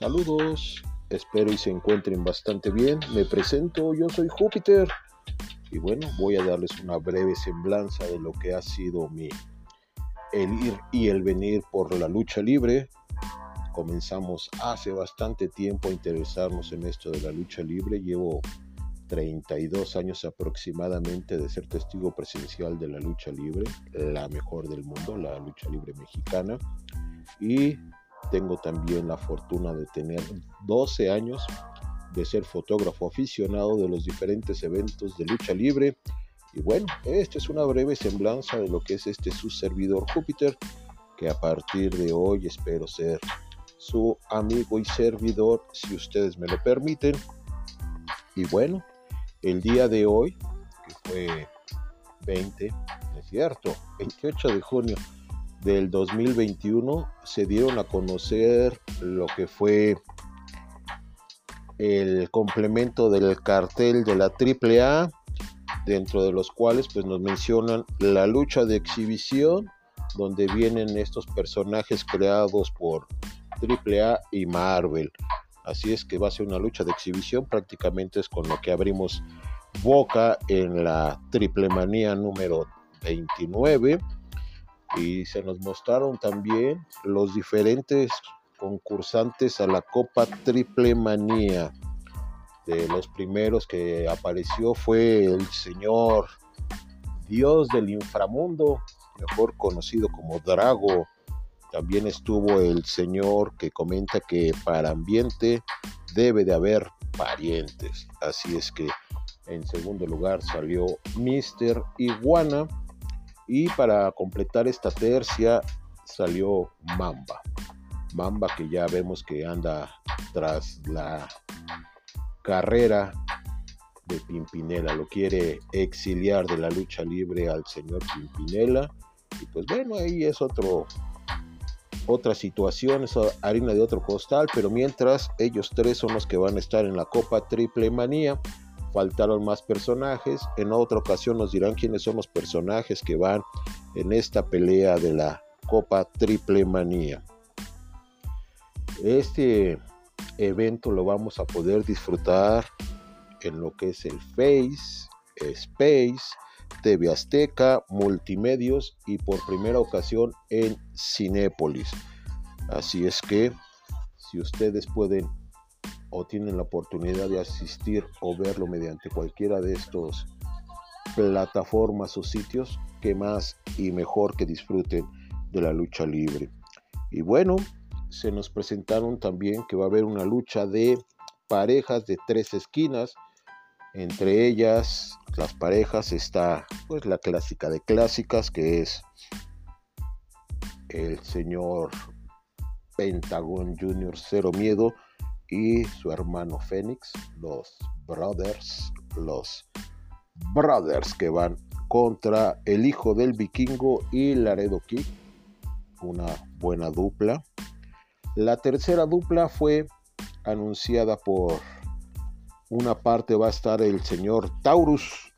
Saludos, espero y se encuentren bastante bien. Me presento, yo soy Júpiter y bueno, voy a darles una breve semblanza de lo que ha sido mi el ir y el venir por la lucha libre. Comenzamos hace bastante tiempo a interesarnos en esto de la lucha libre. Llevo 32 años aproximadamente de ser testigo presencial de la lucha libre, la mejor del mundo, la lucha libre mexicana. Y tengo también la fortuna de tener 12 años de ser fotógrafo aficionado de los diferentes eventos de lucha libre. Y bueno, esta es una breve semblanza de lo que es este su servidor Júpiter, que a partir de hoy espero ser su amigo y servidor, si ustedes me lo permiten. Y bueno, el día de hoy, que fue 20, es cierto, 28 de junio del 2021 se dieron a conocer lo que fue el complemento del cartel de la AAA, dentro de los cuales pues nos mencionan la lucha de exhibición, donde vienen estos personajes creados por AAA y Marvel. Así es que va a ser una lucha de exhibición, prácticamente es con lo que abrimos boca en la Triple Manía número 29 y se nos mostraron también los diferentes concursantes a la Copa Triple Manía. De los primeros que apareció fue el señor Dios del inframundo, mejor conocido como Drago. También estuvo el señor que comenta que para ambiente debe de haber parientes. Así es que en segundo lugar salió Mr. Iguana y para completar esta tercia salió Mamba. Mamba que ya vemos que anda tras la carrera de Pimpinela. Lo quiere exiliar de la lucha libre al señor Pimpinela. Y pues bueno, ahí es otro, otra situación, es harina de otro costal. Pero mientras ellos tres son los que van a estar en la Copa Triple Manía faltaron más personajes. En otra ocasión nos dirán quiénes son los personajes que van en esta pelea de la Copa Triple Manía. Este evento lo vamos a poder disfrutar en lo que es el Face, Space, TV Azteca, Multimedios y por primera ocasión en Cinépolis. Así es que si ustedes pueden o tienen la oportunidad de asistir o verlo mediante cualquiera de estos plataformas o sitios, que más y mejor que disfruten de la lucha libre. Y bueno, se nos presentaron también que va a haber una lucha de parejas de tres esquinas. Entre ellas, las parejas está pues la clásica de clásicas que es el señor Pentagon Junior Cero Miedo y su hermano Fénix, los brothers, los brothers que van contra el hijo del vikingo y Laredo Kid, una buena dupla. La tercera dupla fue anunciada por una parte va a estar el señor Taurus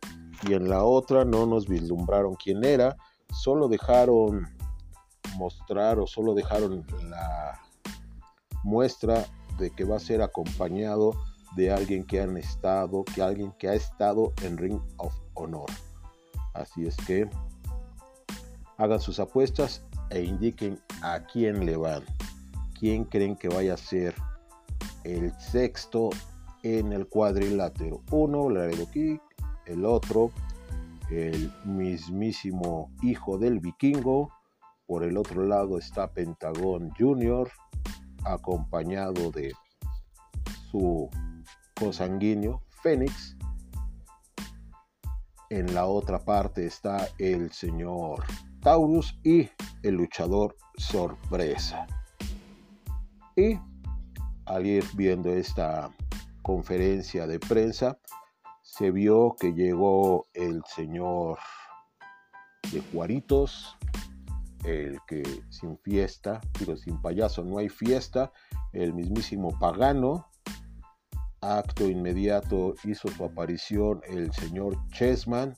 y en la otra no nos vislumbraron quién era, solo dejaron mostrar o solo dejaron la muestra de que va a ser acompañado de alguien que han estado, que alguien que ha estado en Ring of Honor. Así es que hagan sus apuestas e indiquen a quién le van. ¿Quién creen que vaya a ser el sexto en el cuadrilátero? Uno, Laredo Kick, el otro, el mismísimo hijo del vikingo. Por el otro lado está Pentagón Junior acompañado de su consanguíneo Fénix. En la otra parte está el señor Taurus y el luchador Sorpresa. Y al ir viendo esta conferencia de prensa, se vio que llegó el señor de Juaritos, el que sin fiesta, pero sin payaso no hay fiesta, el mismísimo pagano. Acto inmediato hizo su aparición el señor Chessman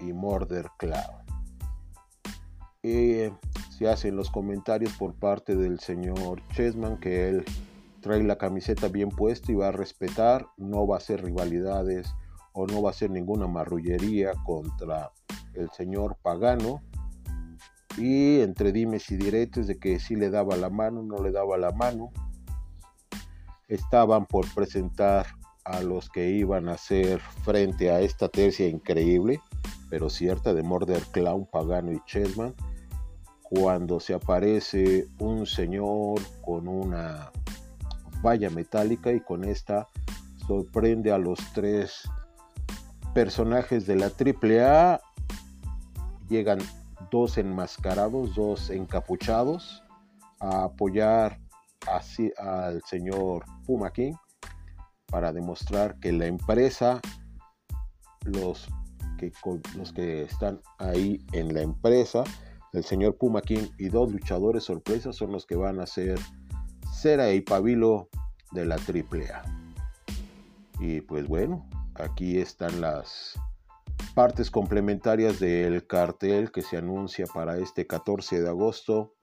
y Murder Cloud. se hacen los comentarios por parte del señor Chessman que él trae la camiseta bien puesta y va a respetar, no va a hacer rivalidades o no va a hacer ninguna marrullería contra el señor Pagano. Y entre dimes y diretes de que si le daba la mano, no le daba la mano. Estaban por presentar a los que iban a hacer frente a esta tercia increíble, pero cierta de Murder Clown, Pagano y Chessman. Cuando se aparece un señor con una valla metálica y con esta sorprende a los tres personajes de la AAA. Llegan dos enmascarados, dos encapuchados a apoyar así al señor Puma King para demostrar que la empresa, los que, los que están ahí en la empresa, el señor Puma King y dos luchadores sorpresas son los que van a ser Cera y Pabilo de la AAA. Y pues bueno, aquí están las partes complementarias del cartel que se anuncia para este 14 de agosto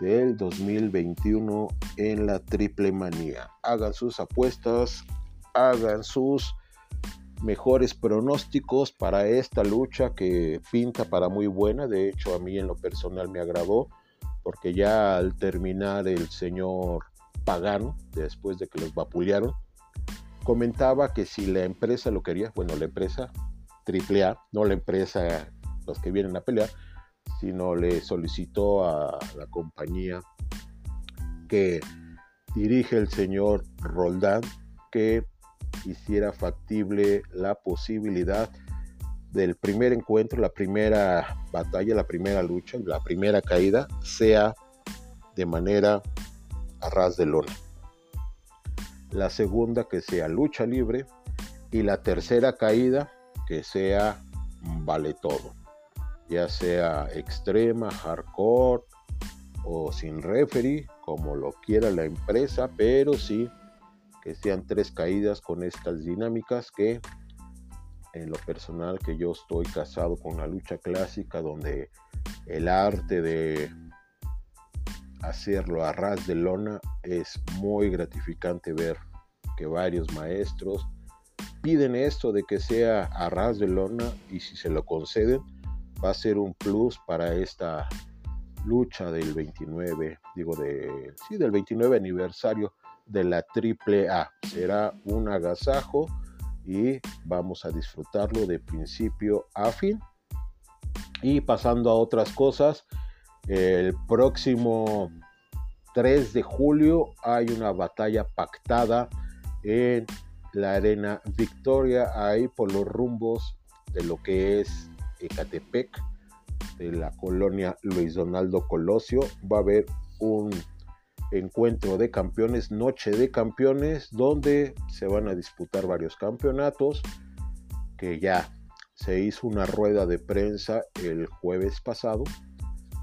del 2021 en la Triple Manía. Hagan sus apuestas, hagan sus mejores pronósticos para esta lucha que pinta para muy buena. De hecho, a mí en lo personal me agradó porque ya al terminar el señor Pagano, después de que los vapulearon, comentaba que si la empresa lo quería, bueno, la empresa AAA, no la empresa, los que vienen a pelear, sino le solicitó a la compañía que dirige el señor Roldán que hiciera factible la posibilidad del primer encuentro, la primera batalla, la primera lucha, la primera caída, sea de manera a ras de lona. La segunda que sea lucha libre y la tercera caída que sea vale todo, ya sea extrema, hardcore o sin referee, como lo quiera la empresa, pero sí que sean tres caídas con estas dinámicas que en lo personal que yo estoy casado con la lucha clásica donde el arte de hacerlo a ras de lona es muy gratificante ver que varios maestros piden esto de que sea a ras de lona y si se lo conceden va a ser un plus para esta lucha del 29, digo de sí, del 29 aniversario de la triple A. Será un agasajo y vamos a disfrutarlo de principio a fin. Y pasando a otras cosas, el próximo 3 de julio hay una batalla pactada en la arena Victoria, ahí por los rumbos de lo que es Ecatepec, de la colonia Luis Donaldo Colosio. Va a haber un encuentro de campeones, noche de campeones, donde se van a disputar varios campeonatos, que ya se hizo una rueda de prensa el jueves pasado,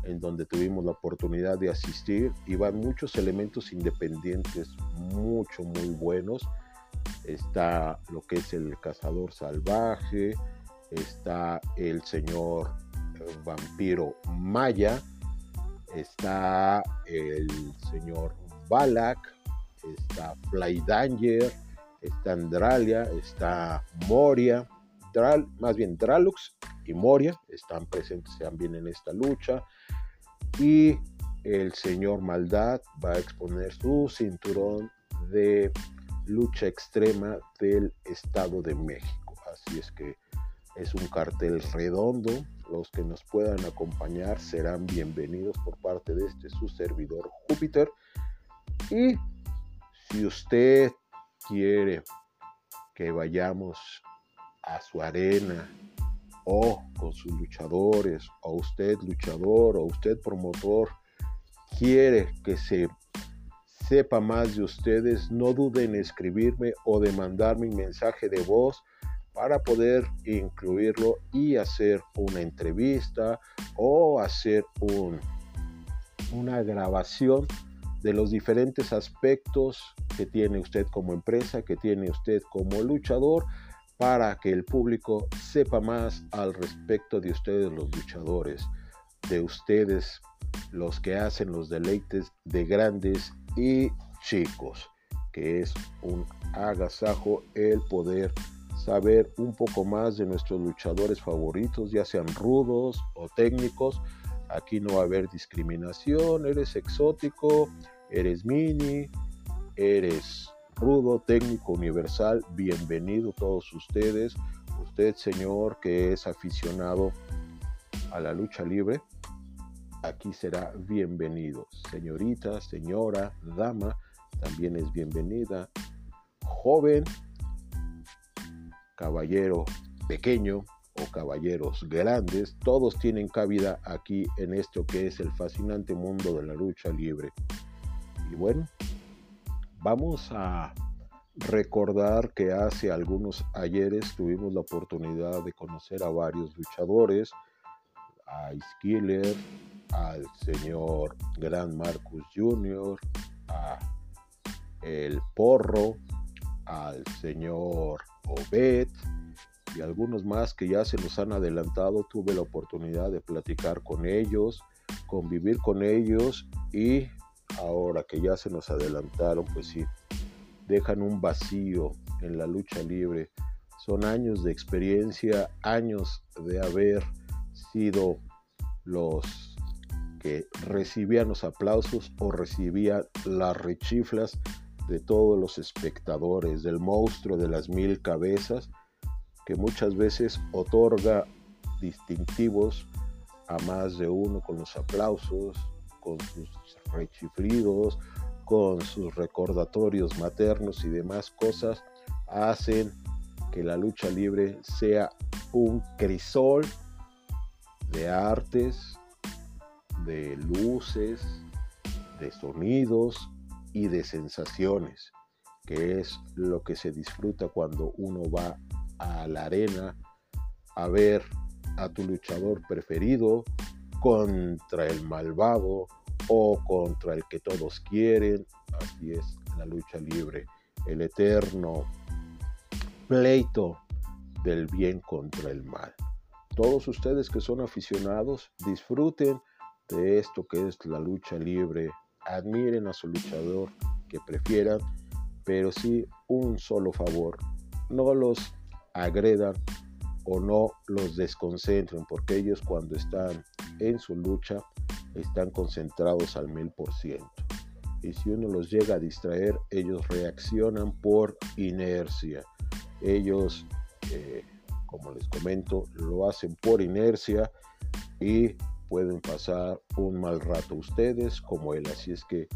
en donde tuvimos la oportunidad de asistir y van muchos elementos independientes, mucho, muy buenos. Está lo que es el cazador salvaje, está el señor eh, vampiro maya, está el señor Balak, está Fly Danger, está Andralia, está Moria, más bien Dralux y Moria están presentes también en esta lucha. Y el señor Maldad va a exponer su cinturón de lucha extrema del Estado de México. Así es que es un cartel redondo, los que nos puedan acompañar serán bienvenidos por parte de este su servidor Júpiter. Y si usted quiere que vayamos a su arena o con sus luchadores, o usted luchador, o usted promotor, quiere que se sepa más de ustedes, no duden en escribirme o de mandarme un mensaje de voz para poder incluirlo y hacer una entrevista o hacer un, una grabación de los diferentes aspectos que tiene usted como empresa, que tiene usted como luchador, para que el público sepa más al respecto de ustedes los luchadores, de ustedes los que hacen los deleites de grandes y chicos, que es un agasajo el poder saber un poco más de nuestros luchadores favoritos, ya sean rudos o técnicos. Aquí no va a haber discriminación, eres exótico, eres mini, eres rudo, técnico, universal. Bienvenido todos ustedes. Usted, señor, que es aficionado a la lucha libre, aquí será bienvenido. Señorita, señora, dama, también es bienvenida. Joven, caballero pequeño o caballeros grandes, todos tienen cabida aquí en esto que es el fascinante mundo de la lucha libre. Y bueno, vamos a recordar que hace algunos ayeres tuvimos la oportunidad de conocer a varios luchadores, a Skiller, al señor Gran Marcus Jr., a El Porro, al señor Obed y algunos más que ya se nos han adelantado. Tuve la oportunidad de platicar con ellos, convivir con ellos y ahora que ya se nos adelantaron, pues sí, dejan un vacío en la lucha libre. Son años de experiencia, años de haber los que recibían los aplausos o recibían las rechiflas de todos los espectadores, del monstruo de las mil cabezas, que muchas veces otorga distintivos a más de uno con los aplausos, con sus rechiflidos, con sus recordatorios maternos y demás cosas, hacen que la lucha libre sea un crisol de artes, de luces, de sonidos y de sensaciones, que es lo que se disfruta cuando uno va a la arena a ver a tu luchador preferido contra el malvado o contra el que todos quieren. Así es la lucha libre, el eterno pleito del bien contra el mal. Todos ustedes que son aficionados, disfruten de esto que es la lucha libre admiren a su luchador que prefieran, pero sí un solo favor, no los agredan o no los desconcentren, porque ellos cuando están en su lucha están concentrados al mil por ciento. Y si uno los llega a distraer, ellos reaccionan por inercia. Ellos, eh, como les comento, lo hacen por inercia y pueden pasar un mal rato ustedes como él. Así es que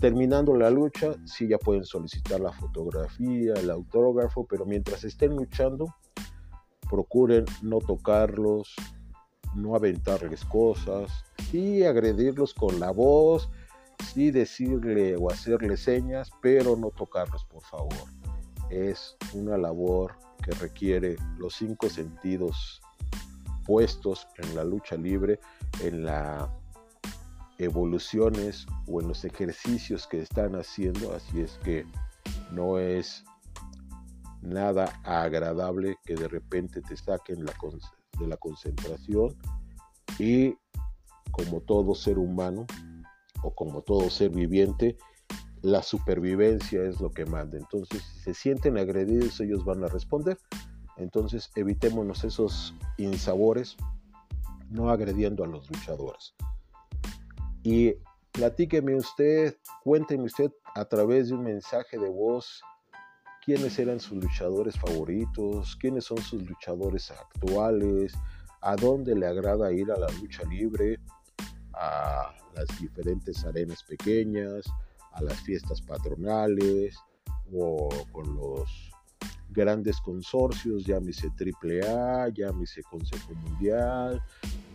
terminando la lucha, sí ya pueden solicitar la fotografía, el autógrafo, pero mientras estén luchando, procuren no tocarlos, no aventarles cosas, sí agredirlos con la voz, sí decirle o hacerle señas, pero no tocarlos, por favor. Es una labor que requiere los cinco sentidos puestos en la lucha libre, en las evoluciones o en los ejercicios que están haciendo, así es que no es nada agradable que de repente te saquen de la concentración y como todo ser humano o como todo ser viviente, la supervivencia es lo que manda. Entonces, si se sienten agredidos, ellos van a responder. Entonces evitémonos esos insabores, no agrediendo a los luchadores. Y platíqueme usted, cuénteme usted a través de un mensaje de voz quiénes eran sus luchadores favoritos, quiénes son sus luchadores actuales, a dónde le agrada ir a la lucha libre, a las diferentes arenas pequeñas, a las fiestas patronales o con los grandes consorcios, llámese AAA, llámese Consejo Mundial,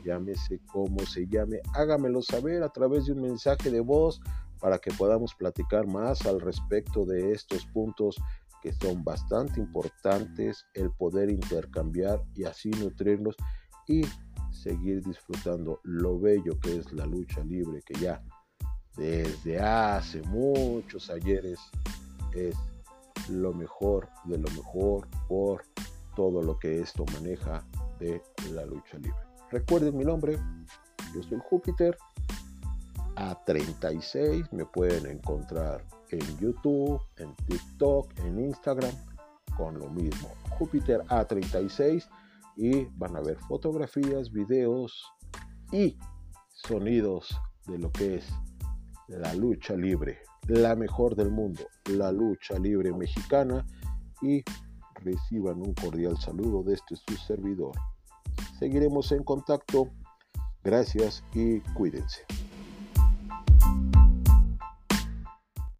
llámese como se llame, hágamelo saber a través de un mensaje de voz para que podamos platicar más al respecto de estos puntos que son bastante importantes, el poder intercambiar y así nutrirnos y seguir disfrutando lo bello que es la lucha libre que ya desde hace muchos ayeres es lo mejor de lo mejor por todo lo que esto maneja de la lucha libre. Recuerden mi nombre, yo soy Júpiter. A36. Me pueden encontrar en YouTube, en TikTok, en Instagram, con lo mismo. Júpiter A36 y van a ver fotografías, videos y sonidos de lo que es la lucha libre, la mejor del mundo, la lucha libre mexicana y reciban un cordial saludo de este su servidor. Seguiremos en contacto. Gracias y cuídense.